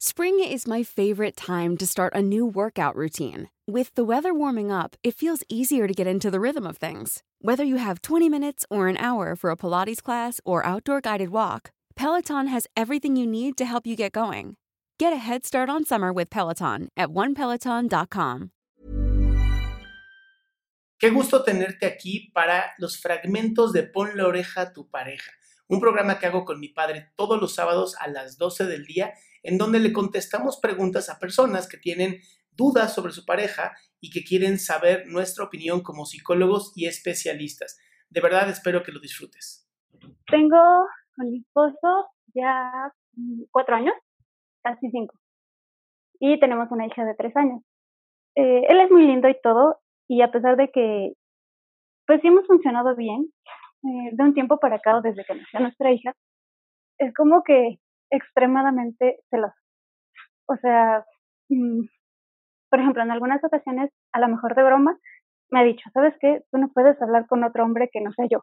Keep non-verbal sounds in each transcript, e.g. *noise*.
Spring is my favorite time to start a new workout routine. With the weather warming up, it feels easier to get into the rhythm of things. Whether you have 20 minutes or an hour for a Pilates class or outdoor guided walk, Peloton has everything you need to help you get going. Get a head start on summer with Peloton at onepeloton.com. Qué gusto tenerte aquí para los fragmentos de Pon la oreja a tu pareja, un programa que hago con mi padre todos los sábados a las 12 del día, en donde le contestamos preguntas a personas que tienen dudas sobre su pareja y que quieren saber nuestra opinión como psicólogos y especialistas. De verdad espero que lo disfrutes. Tengo con mi esposo ya cuatro años, casi cinco. Y tenemos una hija de tres años. Eh, él es muy lindo y todo, y a pesar de que, pues sí hemos funcionado bien, eh, de un tiempo para acá, desde que nació nuestra hija, es como que extremadamente celoso. O sea, mm, por ejemplo, en algunas ocasiones, a lo mejor de broma, me ha dicho, ¿sabes qué? Tú no puedes hablar con otro hombre que no sea yo.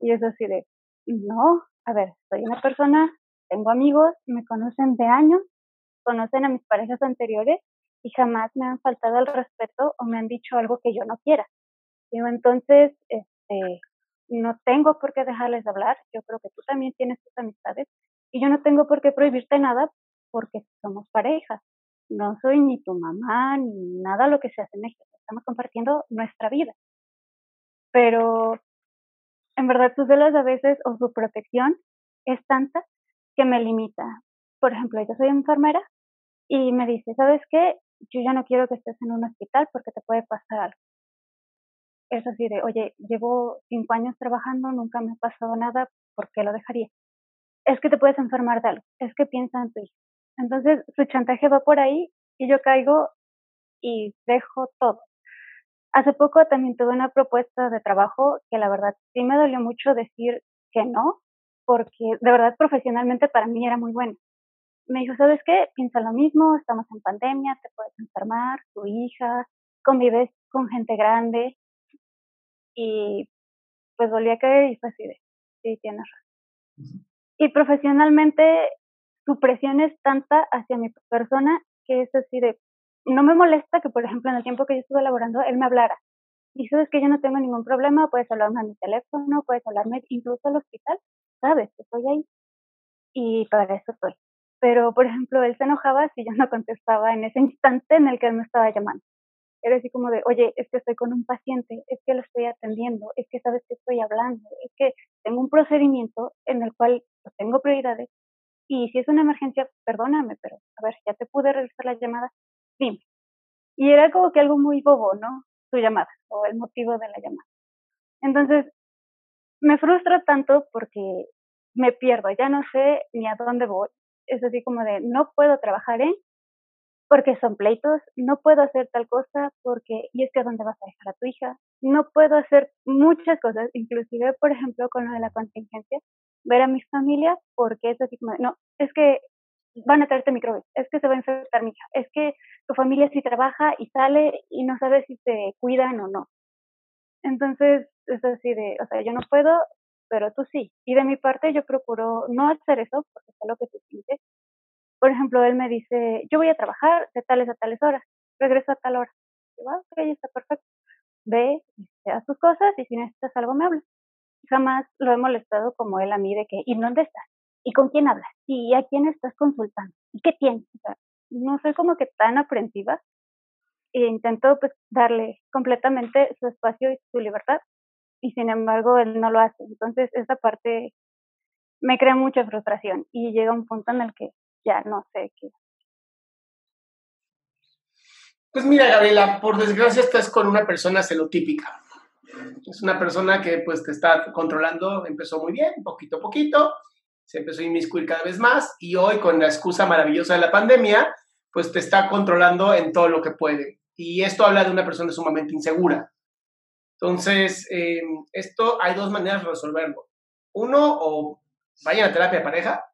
Y es así de, no, a ver, soy una persona, tengo amigos, me conocen de años, conocen a mis parejas anteriores y jamás me han faltado el respeto o me han dicho algo que yo no quiera. Digo, entonces, este, no tengo por qué dejarles hablar, yo creo que tú también tienes tus amistades yo no tengo por qué prohibirte nada porque somos pareja. No soy ni tu mamá ni nada lo que se México. Estamos compartiendo nuestra vida. Pero en verdad sus celos a veces o su protección es tanta que me limita. Por ejemplo, yo soy enfermera y me dice, ¿sabes qué? Yo ya no quiero que estés en un hospital porque te puede pasar algo. Es así de, oye, llevo cinco años trabajando, nunca me ha pasado nada, ¿por qué lo dejaría? Es que te puedes enfermar de algo, es que piensa en tu hijo. Entonces su chantaje va por ahí y yo caigo y dejo todo. Hace poco también tuve una propuesta de trabajo que la verdad sí me dolió mucho decir que no, porque de verdad profesionalmente para mí era muy bueno. Me dijo, ¿sabes qué? Piensa lo mismo, estamos en pandemia, te puedes enfermar, tu hija, convives con gente grande. Y pues volví a caer y fue así de, sí, tienes razón. Y profesionalmente su presión es tanta hacia mi persona que es así de, no me molesta que, por ejemplo, en el tiempo que yo estuve elaborando, él me hablara. Y sabes que yo no tengo ningún problema, puedes hablarme a mi teléfono, puedes hablarme incluso al hospital, sabes, estoy ahí. Y para eso estoy. Pero, por ejemplo, él se enojaba si yo no contestaba en ese instante en el que él me estaba llamando. Era así como de, oye, es que estoy con un paciente, es que lo estoy atendiendo, es que sabes que estoy hablando, es que tengo un procedimiento en el cual pues, tengo prioridades y si es una emergencia, perdóname, pero a ver, ya te pude regresar la llamada, dime. Y era como que algo muy bobo, ¿no? Su llamada o el motivo de la llamada. Entonces, me frustra tanto porque me pierdo, ya no sé ni a dónde voy. Es así como de, no puedo trabajar porque son pleitos, no puedo hacer tal cosa porque, y es que ¿dónde vas a dejar a tu hija? No puedo hacer muchas cosas, inclusive, por ejemplo, con lo de la contingencia, ver a mi familia porque es así como, no, es que van a traerte microbios, es que se va a infectar mi hija, es que tu familia sí trabaja y sale y no sabe si te cuidan o no. Entonces, es así de, o sea, yo no puedo, pero tú sí. Y de mi parte yo procuro no hacer eso, porque es lo que tú sientes. Por ejemplo, él me dice, yo voy a trabajar de tales a tales horas, regreso a tal hora. Y va, ok, está perfecto. Ve, este, haz tus cosas y si necesitas algo me hablas. Jamás lo he molestado como él a mí de que, ¿y dónde estás? ¿Y con quién hablas? ¿Y a quién estás consultando? ¿Y qué tienes? No soy como que tan aprensiva e intento pues darle completamente su espacio y su libertad y sin embargo él no lo hace. Entonces esa parte me crea mucha frustración y llega un punto en el que ya no sé qué, Pues mira, Gabriela, por desgracia estás con una persona celotípica. Es una persona que pues te está controlando, empezó muy bien, poquito a poquito, se empezó a inmiscuir cada vez más y hoy con la excusa maravillosa de la pandemia, pues te está controlando en todo lo que puede. Y esto habla de una persona sumamente insegura. Entonces, eh, esto hay dos maneras de resolverlo. Uno, o vayan a terapia pareja,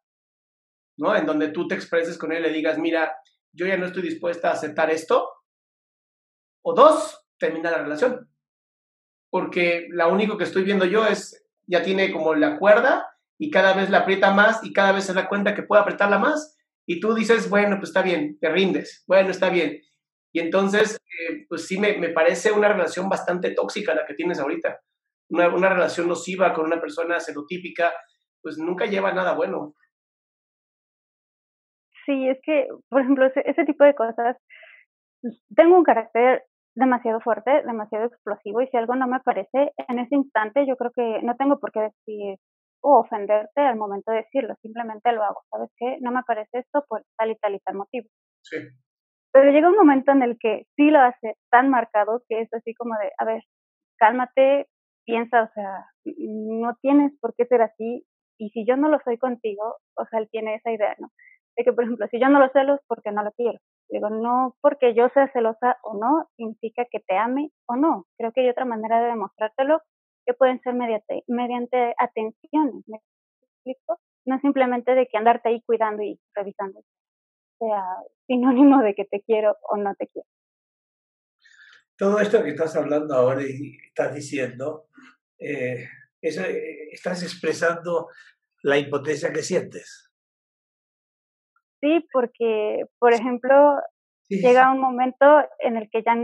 ¿no? En donde tú te expreses con él y le digas, mira, yo ya no estoy dispuesta a aceptar esto. O dos, termina la relación. Porque lo único que estoy viendo yo es, ya tiene como la cuerda y cada vez la aprieta más y cada vez se da cuenta que puede apretarla más y tú dices, bueno, pues está bien, te rindes, bueno, está bien. Y entonces, eh, pues sí, me, me, parece una relación bastante tóxica la que tienes ahorita. Una, una relación nociva con una persona xenotípica, pues nunca lleva nada bueno. Sí, es que, por ejemplo, ese, tipo de cosas, tengo un carácter demasiado fuerte, demasiado explosivo y si algo no me parece en ese instante, yo creo que no tengo por qué decir o ofenderte al momento de decirlo, simplemente lo hago. ¿Sabes qué? No me parece esto por tal y tal y tal motivo. Sí. Pero llega un momento en el que sí lo hace tan marcado que es así como de, a ver, cálmate, piensa, o sea, no tienes por qué ser así. Y si yo no lo soy contigo, o sea, él tiene esa idea, ¿no? De que, por ejemplo, si yo no lo celo es porque no lo quiero. Digo, no porque yo sea celosa o no, significa que te ame o no. Creo que hay otra manera de demostrártelo que pueden ser mediante, mediante atenciones, ¿me explico? No simplemente de que andarte ahí cuidando y revisando, sea sinónimo de que te quiero o no te quiero. Todo esto que estás hablando ahora y estás diciendo, eh, eso, eh, estás expresando la impotencia que sientes. Sí, porque, por ejemplo, sí, llega un momento en el que ya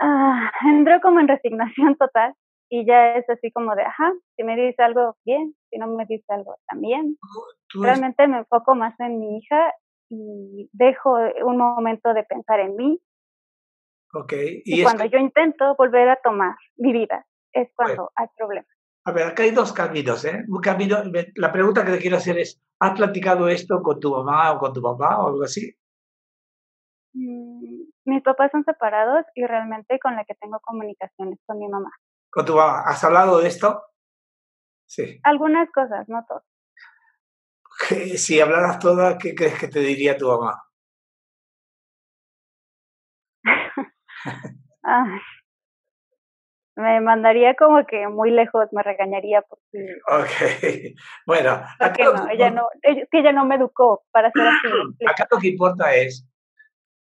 ah, *laughs* entro como en resignación total y ya es así como de, ajá, si me dice algo, bien, si no me dice algo, también. ¿Tú Realmente me enfoco más en mi hija y dejo un momento de pensar en mí. Ok. Y, y cuando que... yo intento volver a tomar mi vida, es cuando bueno. hay problemas. A ver, acá hay dos caminos, ¿eh? Un camino, la pregunta que te quiero hacer es, ¿has platicado esto con tu mamá o con tu papá o algo así? Mm, mis papás son separados y realmente con la que tengo comunicaciones con mi mamá. ¿Con tu mamá? ¿Has hablado de esto? Sí. Algunas cosas, no todas. Si hablaras todas, ¿qué crees que te diría tu mamá? *laughs* ah, me mandaría como que muy lejos, me regañaría porque... *laughs* Ok, bueno. Porque no, ella no, ella, que ella no me educó para ser así. *clears throat* Acá lo que importa es,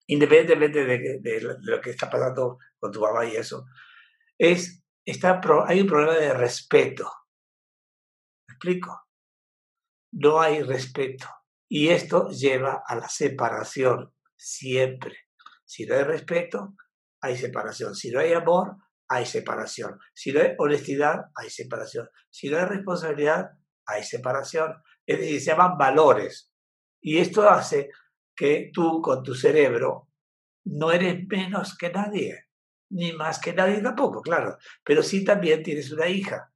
independientemente de, de, de, lo que está pasando con tu mamá y eso, es, está, hay un problema de respeto. ¿Me explico? No hay respeto. Y esto lleva a la separación, siempre. Si no hay respeto, hay separación. Si no hay amor, hay separación. Si no hay honestidad, hay separación. Si no hay responsabilidad, hay separación. Es decir, se llaman valores. Y esto hace que tú con tu cerebro no eres menos que nadie, ni más que nadie tampoco, claro. Pero sí también tienes una hija.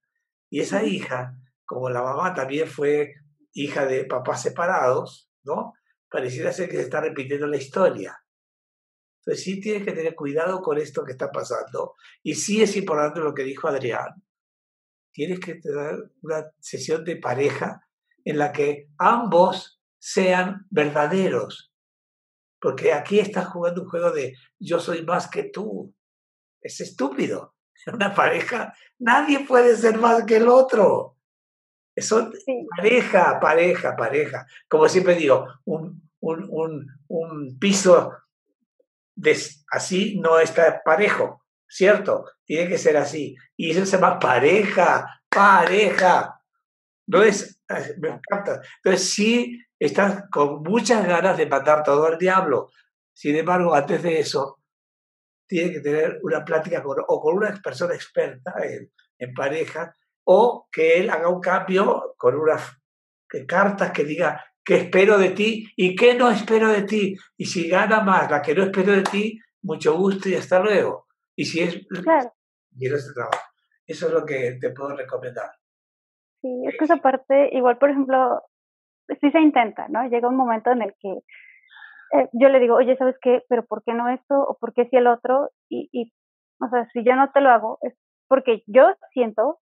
Y esa hija, como la mamá también fue hija de papás separados, ¿no? Pareciera ser que se está repitiendo la historia. Entonces sí tienes que tener cuidado con esto que está pasando. Y sí es importante lo que dijo Adrián. Tienes que tener una sesión de pareja en la que ambos sean verdaderos. Porque aquí estás jugando un juego de yo soy más que tú. Es estúpido. En *laughs* una pareja nadie puede ser más que el otro. Son sí. pareja, pareja, pareja. Como siempre digo, un, un, un, un piso de, así no está parejo, ¿cierto? Tiene que ser así. Y eso se llama pareja, pareja. No es, me encanta. Entonces sí estás con muchas ganas de matar todo el diablo. Sin embargo, antes de eso, tiene que tener una plática con, o con una persona experta en, en pareja o que él haga un cambio con unas cartas que diga qué espero de ti y qué no espero de ti. Y si gana más la que no espero de ti, mucho gusto y hasta luego. Y si es... Claro. Quiero este trabajo. Eso es lo que te puedo recomendar. Sí, es que esa parte, igual, por ejemplo, sí se intenta, ¿no? Llega un momento en el que eh, yo le digo, oye, ¿sabes qué? Pero ¿por qué no esto? ¿O por qué si el otro? Y, y, o sea, si yo no te lo hago, es porque yo siento,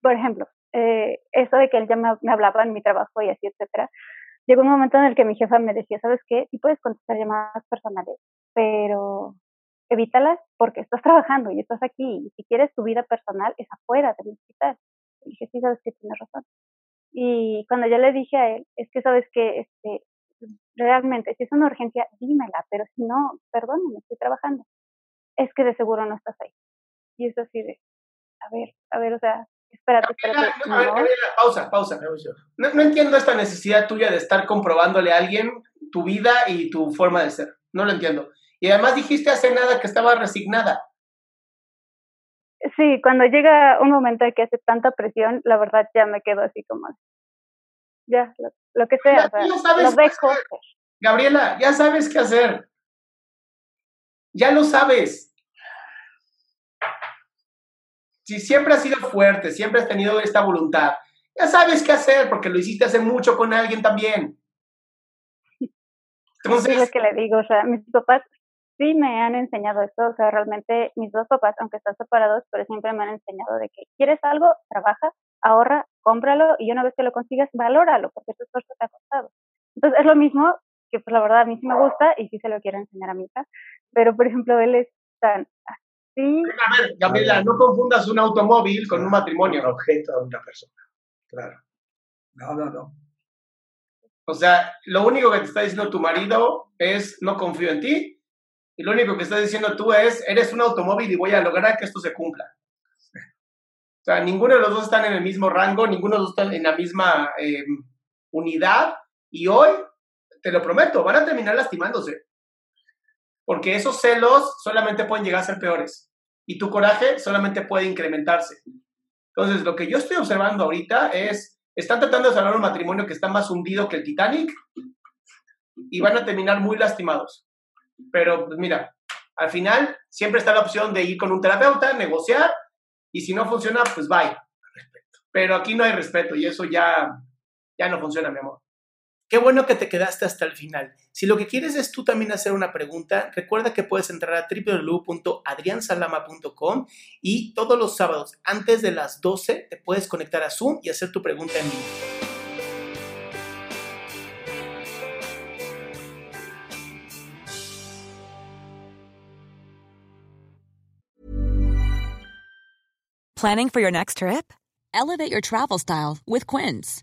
por ejemplo, eh, eso de que él ya me, me, hablaba en mi trabajo y así, etcétera, llegó un momento en el que mi jefa me decía, ¿sabes qué? Sí puedes contestar llamadas personales, pero evítalas porque estás trabajando y estás aquí. Y si quieres tu vida personal, es afuera del hospital. Y dije, sí, sabes que tienes razón. Y cuando yo le dije a él, es que sabes que este, realmente, si es una urgencia, dímela, pero si no, perdóname, estoy trabajando. Es que de seguro no estás ahí. Y es así de, a ver, a ver, o sea, espérate, espérate. No, a ver, Gabriela, pausa, pausa. No, no entiendo esta necesidad tuya de estar comprobándole a alguien tu vida y tu forma de ser. No lo entiendo. Y además dijiste hace nada que estaba resignada. Sí, cuando llega un momento en que hace tanta presión, la verdad ya me quedo así como, ya, lo, lo que sea, Ya, o sea, sabes lo dejo. Gabriela, ya sabes qué hacer. Ya lo sabes. Si siempre has sido fuerte, siempre has tenido esta voluntad, ya sabes qué hacer porque lo hiciste hace mucho con alguien también. Es Entonces, lo que le digo, o sea, mis papás sí me han enseñado esto, o sea, realmente mis dos papás, aunque están separados, pero siempre me han enseñado de que quieres algo, trabaja, ahorra, cómpralo y una vez que lo consigas, valóralo, porque tu esfuerzo te ha costado. Entonces es lo mismo que pues la verdad a mí sí me gusta y sí se lo quiero enseñar a mi hija, pero por ejemplo él es tan a ver, Gabriela, no confundas un automóvil con un un matrimonio. objeto a una persona. Claro. No, no, no. O sea, lo único que te está diciendo tu marido es no confío en ti. Y lo único que estás diciendo tú es, eres un automóvil y voy a lograr que esto se cumpla. O sea, ninguno de los dos están en el mismo rango, ninguno de los dos están en la misma eh, unidad. Y hoy, te lo prometo, van a terminar lastimándose. Porque esos celos solamente pueden llegar a ser peores. Y tu coraje solamente puede incrementarse. Entonces, lo que yo estoy observando ahorita es, están tratando de salvar un matrimonio que está más hundido que el Titanic y van a terminar muy lastimados. Pero, pues mira, al final siempre está la opción de ir con un terapeuta, negociar, y si no funciona, pues bye. Pero aquí no hay respeto y eso ya, ya no funciona, mi amor. Qué bueno que te quedaste hasta el final. Si lo que quieres es tú también hacer una pregunta, recuerda que puedes entrar a www.adriansalama.com y todos los sábados antes de las 12 te puedes conectar a Zoom y hacer tu pregunta en vivo. Planning for your next trip? Elevate your travel style with Quince.